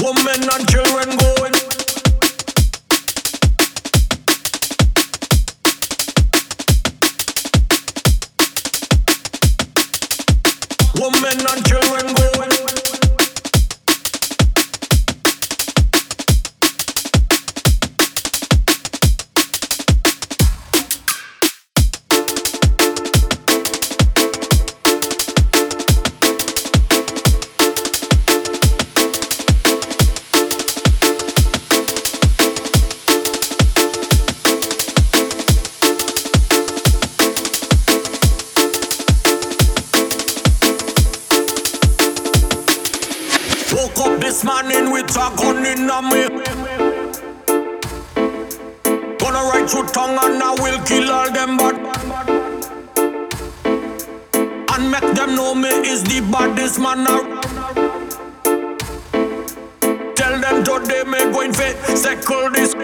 Women and children going. Women and children going. Woke up this morning with a gun in me. Gonna write your tongue and I will kill all them bad. And make them know me is the baddest man around. Tell them today me going fi circle this.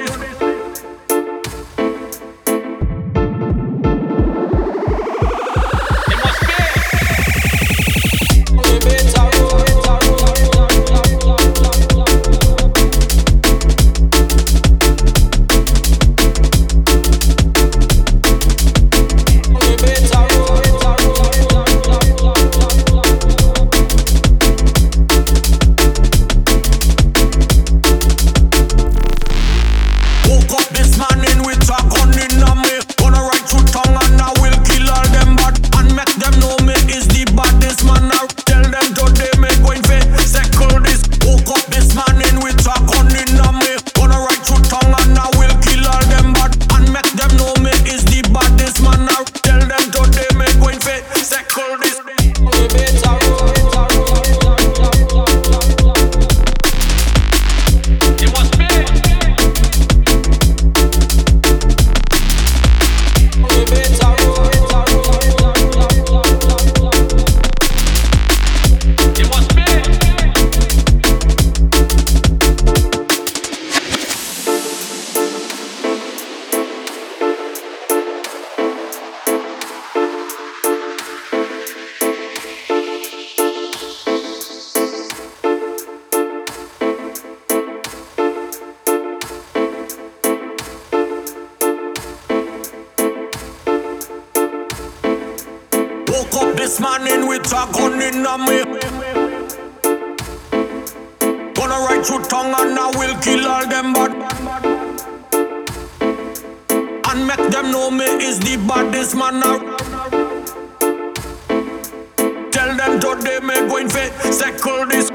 This morning with a gun in a me. Gonna write your tongue and I will kill all them bad. And make them know me is the baddest man around. Tell them today me going fi circle this.